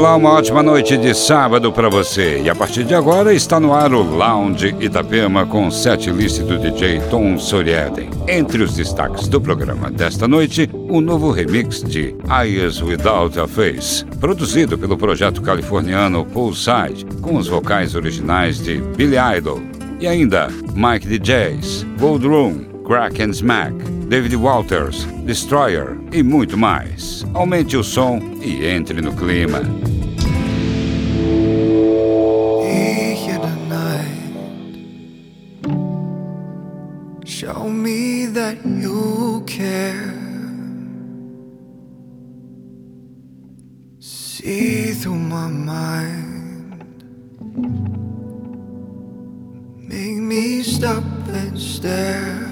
Olá, uma ótima noite de sábado para você. E a partir de agora está no ar o Lounge Itapema com o set list do DJ Tom Soriaden. Entre os destaques do programa desta noite, o novo remix de Eyes Without a Face, produzido pelo projeto californiano Poolside, com os vocais originais de Billy Idol. E ainda Mike DJs, Gold Room, Crack and Smack, David Walters, Destroyer e muito mais. Aumente o som e entre no clima. Show me that you care. See through my mind. Make me stop and stare.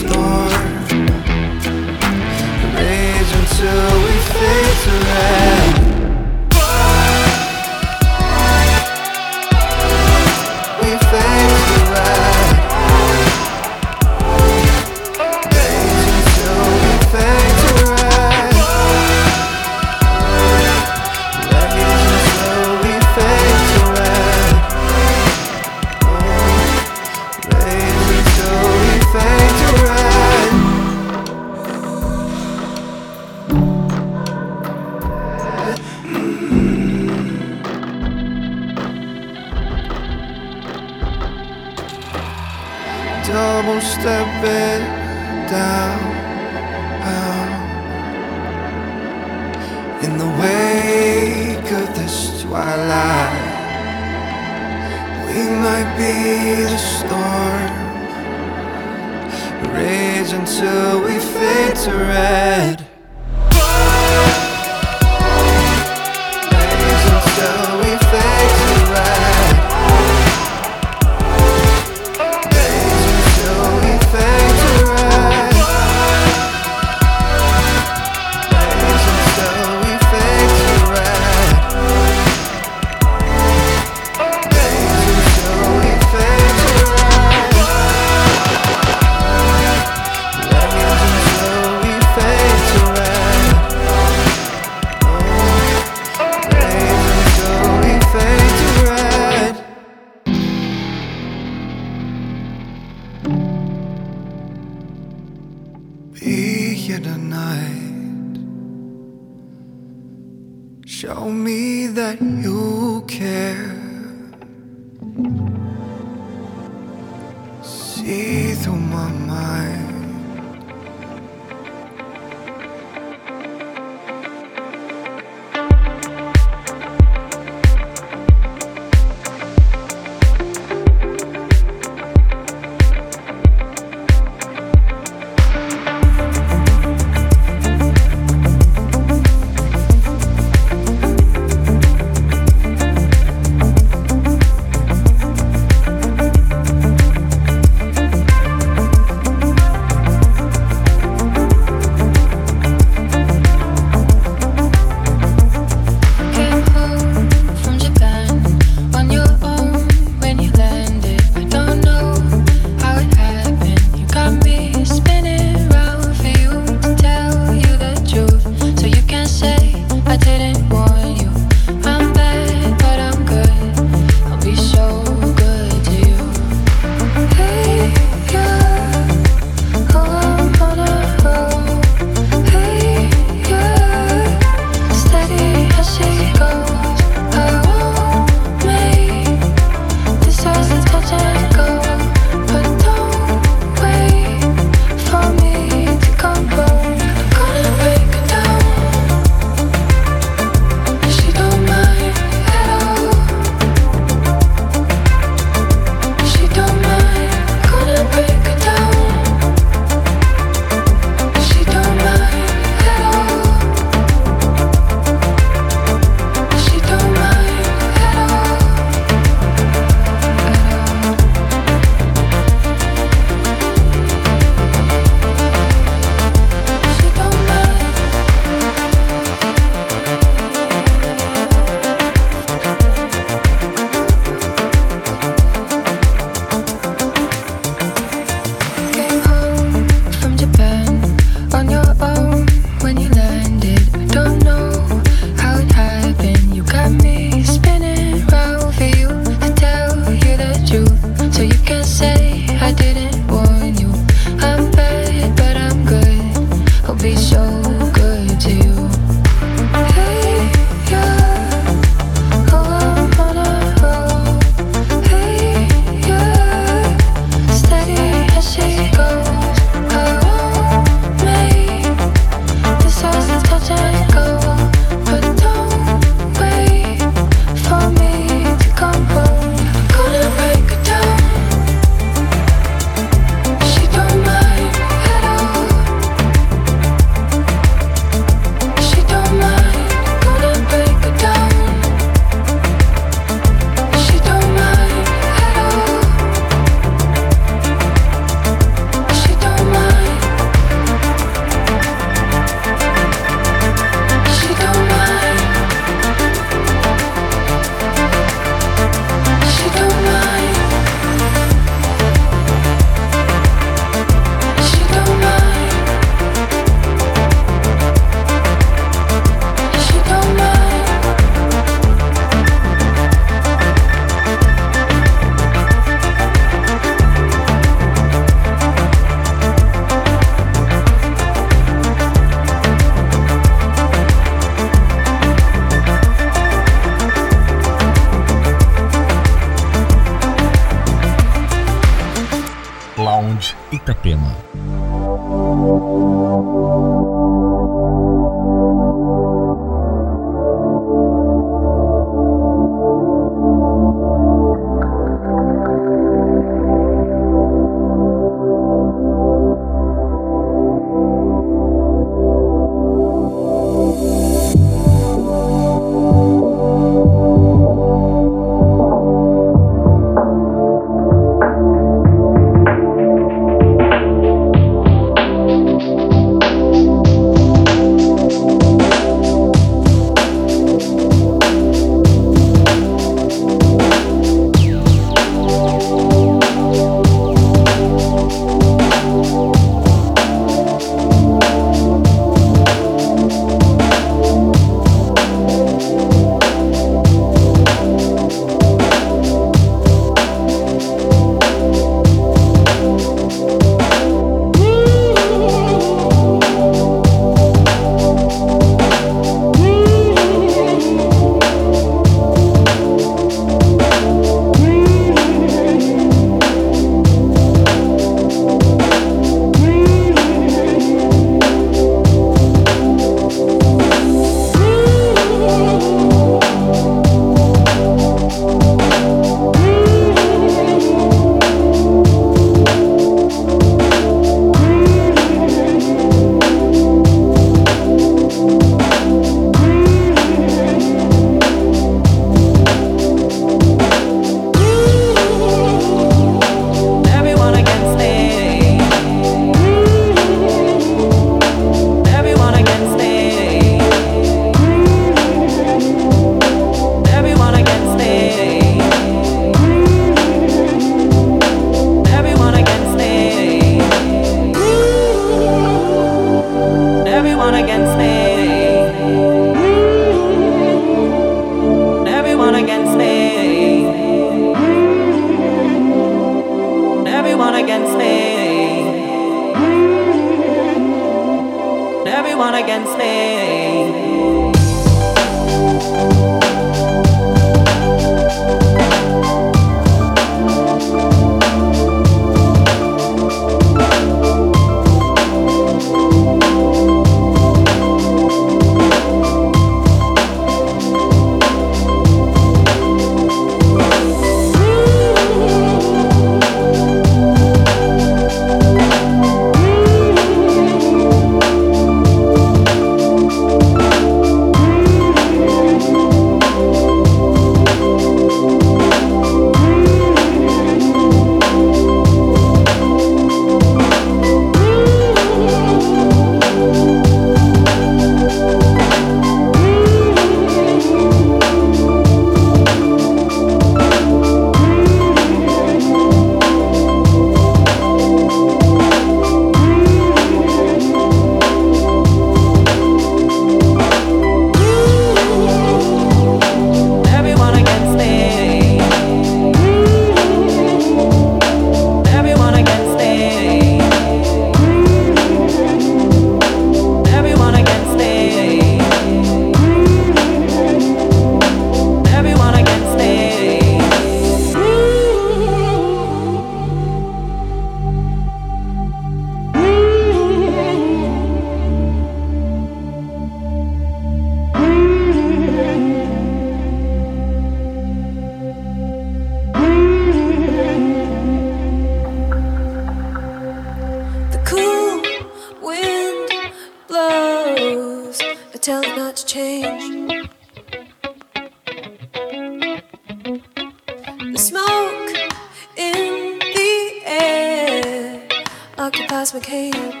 As we came.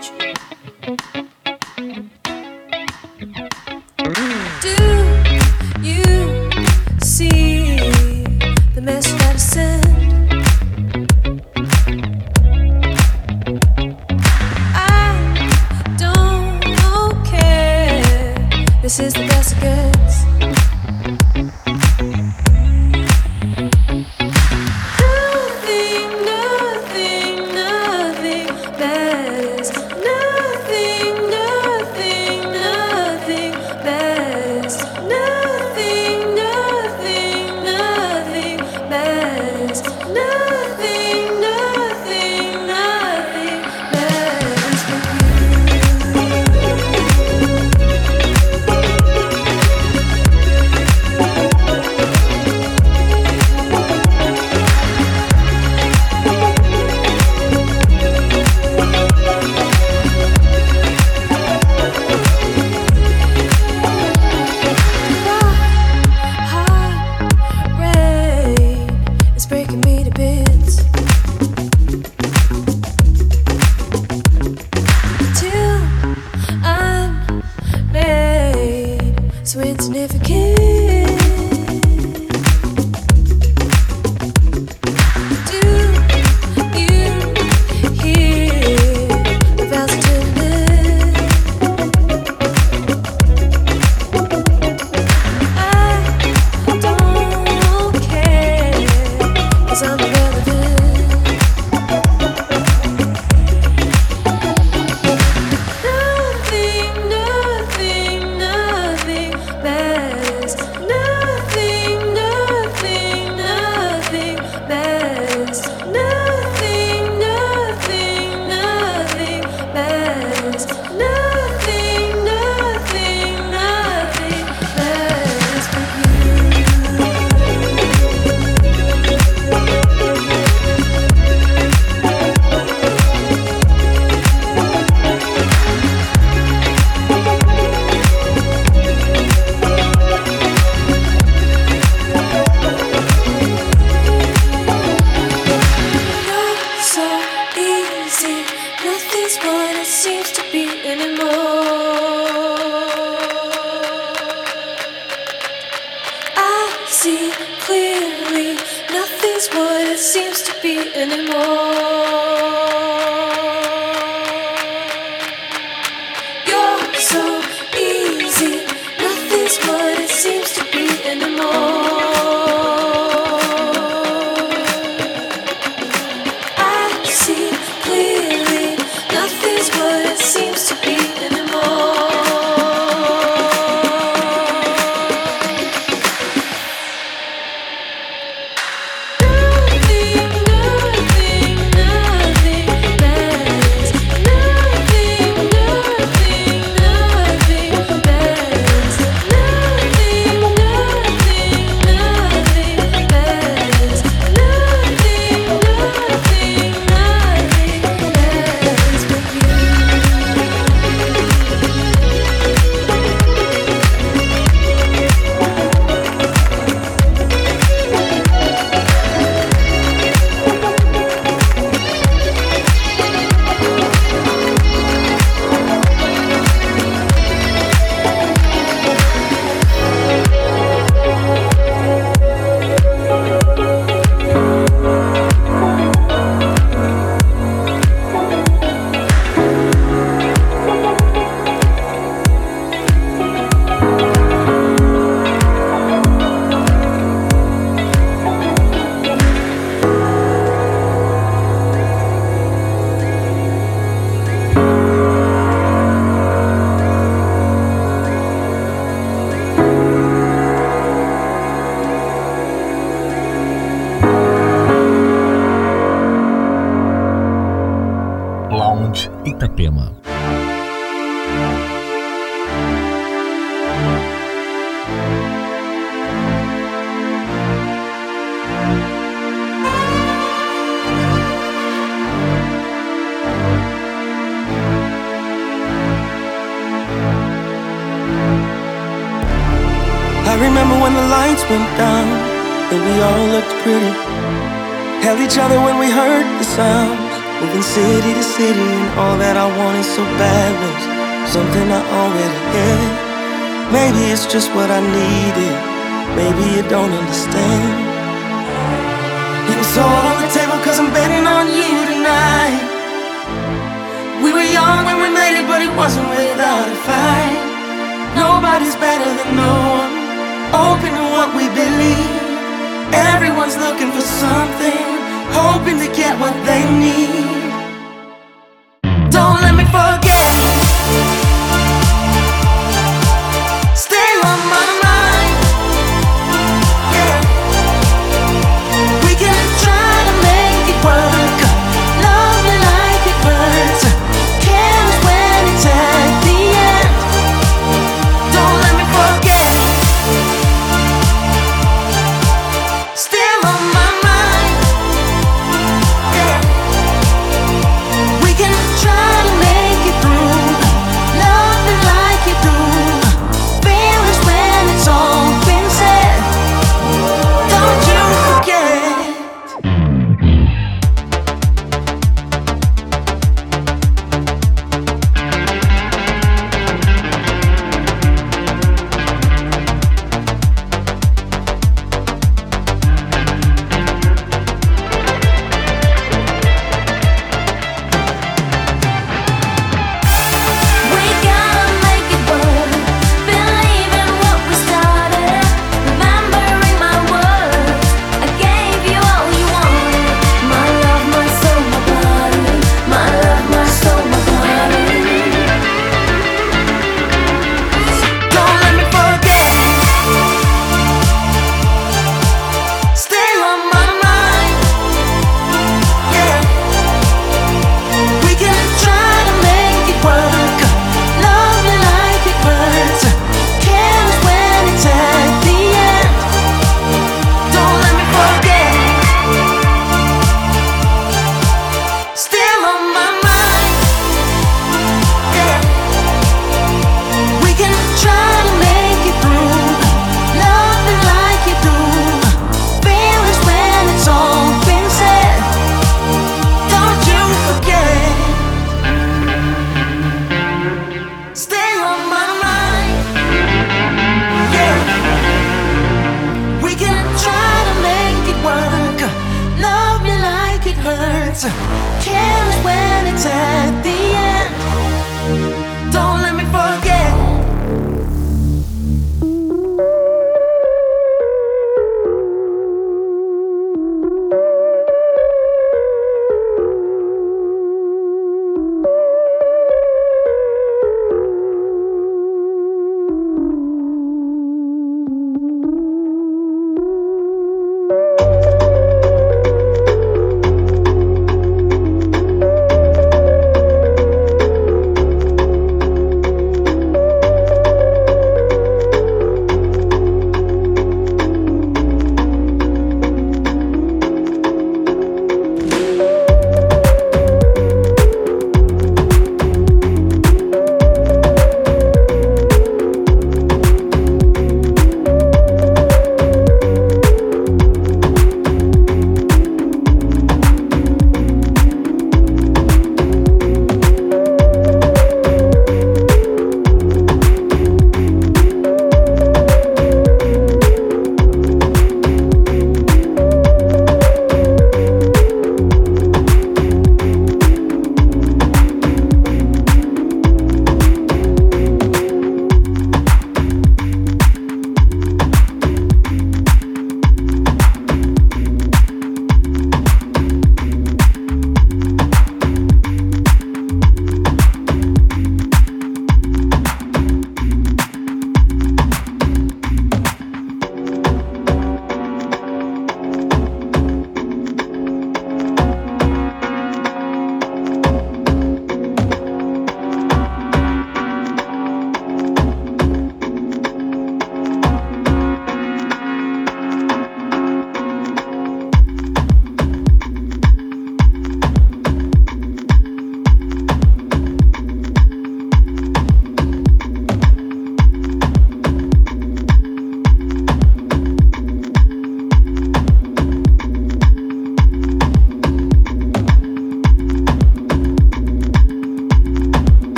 the norm, open to what we believe. Everyone's looking for something, hoping to get what they need.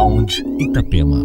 Lounge Itapema.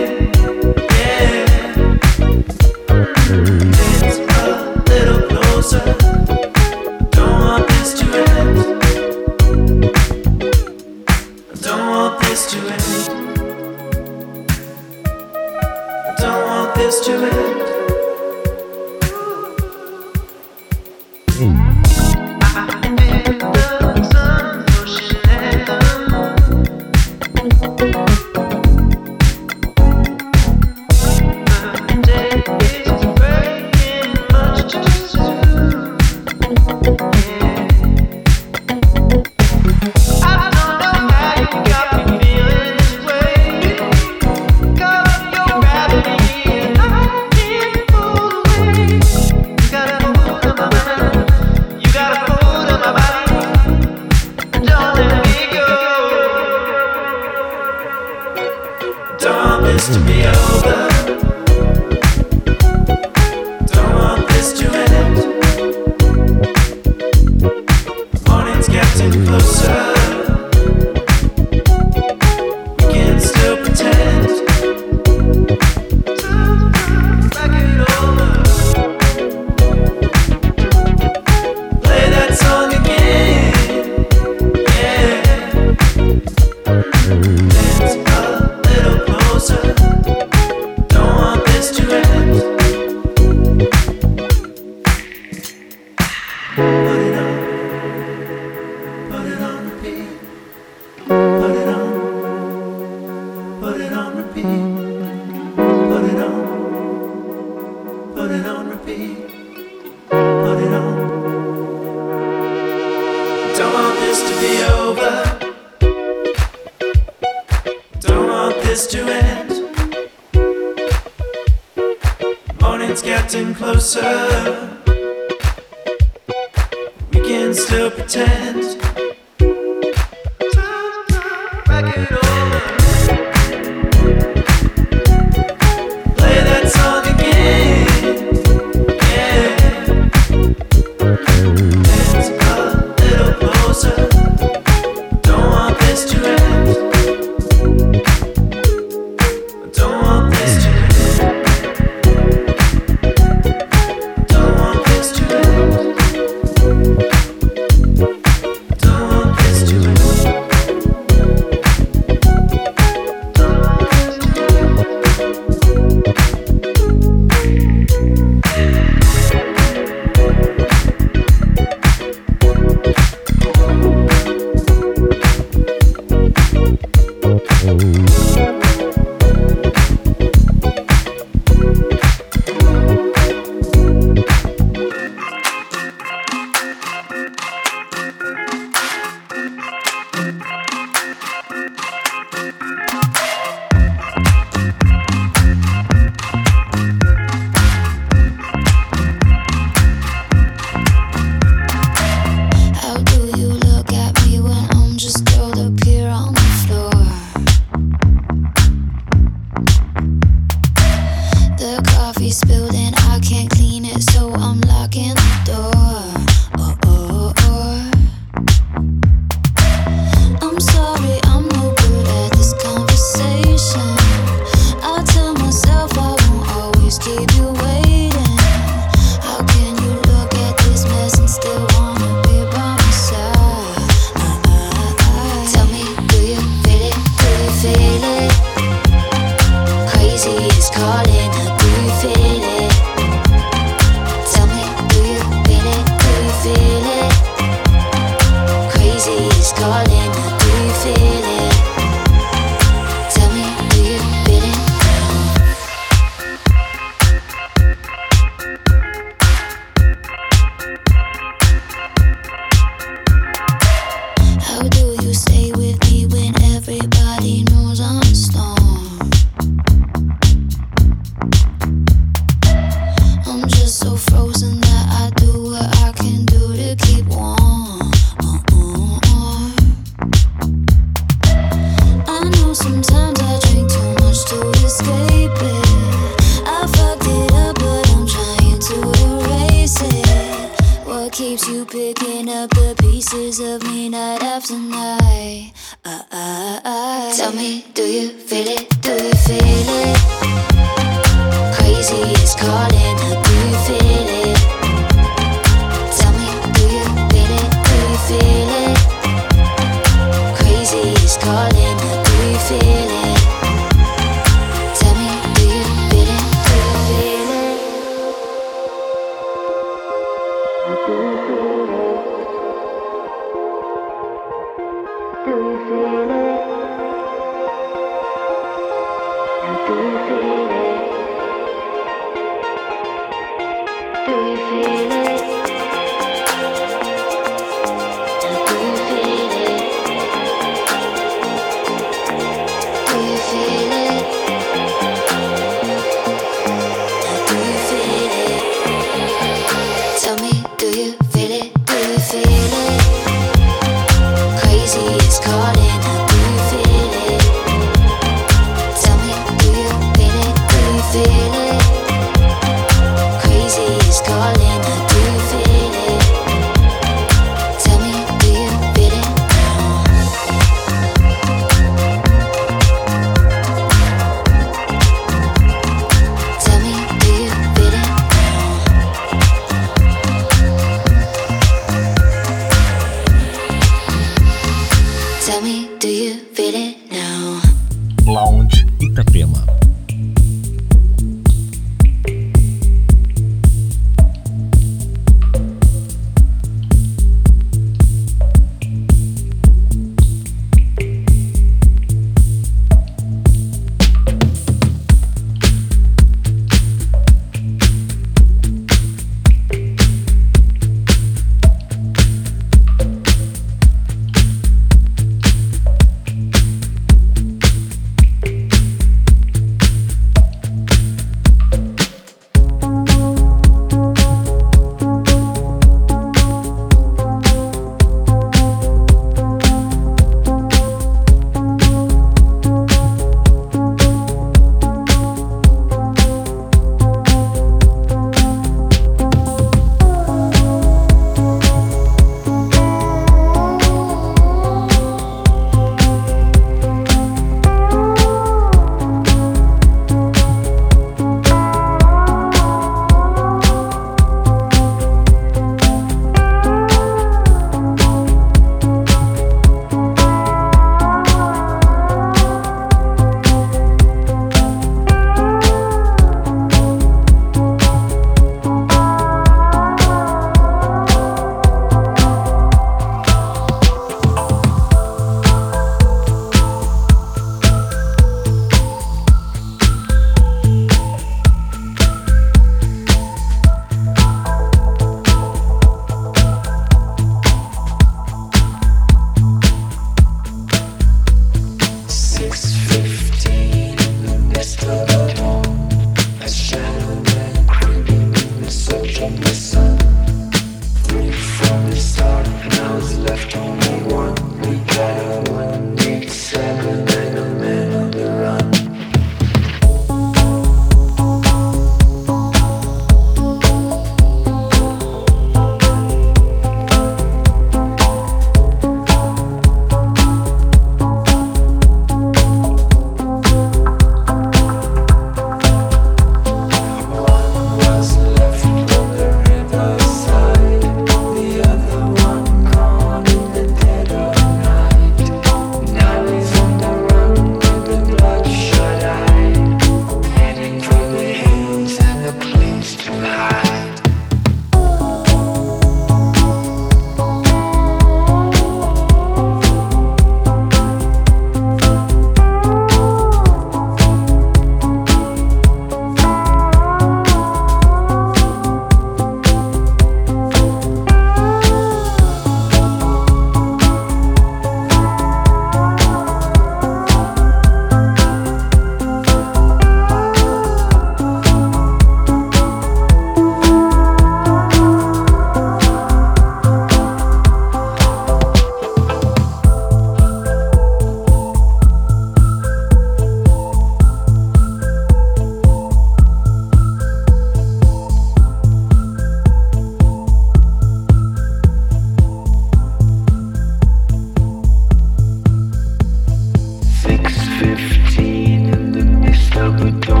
15 in the mist of the dawn.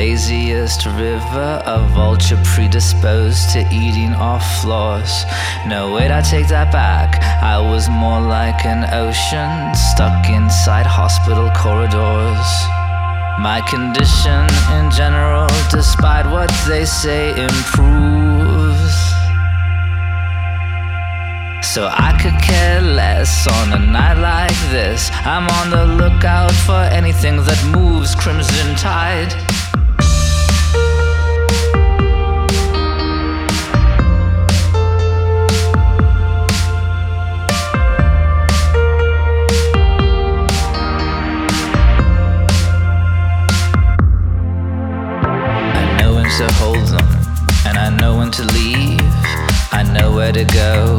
Laziest river, a vulture predisposed to eating off floors. No, wait, I take that back. I was more like an ocean stuck inside hospital corridors. My condition in general, despite what they say, improves. So I could care less on a night like this. I'm on the lookout for anything that moves crimson tide. I know when to hold them, and I know when to leave. I know where to go,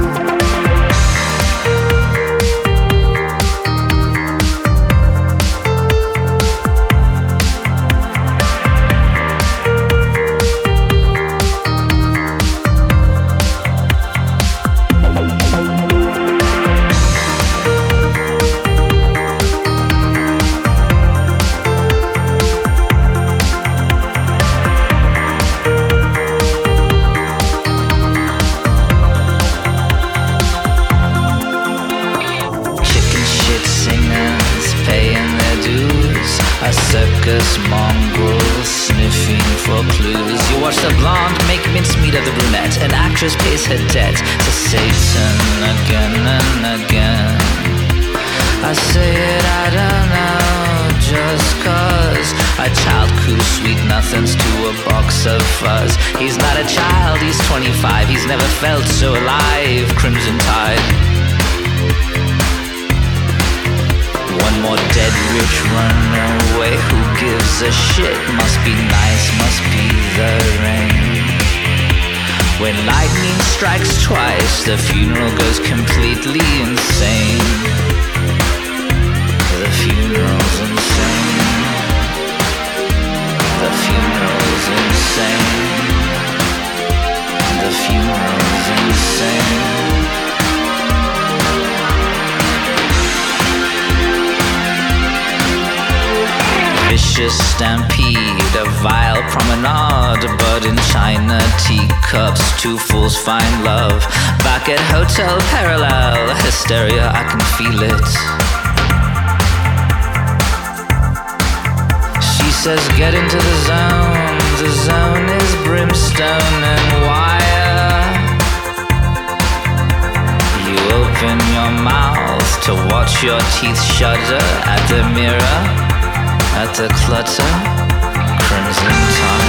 Circus mongrel sniffing for clues. You watch the blonde make mincemeat of the brunette. An actress pays her debt to Satan again and again. I say it, I don't know, just cause a child coos sweet nothings to a box of fuzz. He's not a child, he's 25, he's never felt so alive. Crimson Tide. One more dead rich runaway. Who gives a shit? Must be nice, must be the rain. When lightning strikes twice, the funeral goes completely insane. The funeral's insane. The funeral's insane. The funeral's insane. Vicious stampede, a vile promenade, but in China teacups, two fools find love. Back at Hotel Parallel, hysteria, I can feel it. She says, Get into the zone. The zone is brimstone and wire. You open your mouth to watch your teeth shudder at the mirror, at the clutter, crimson tide.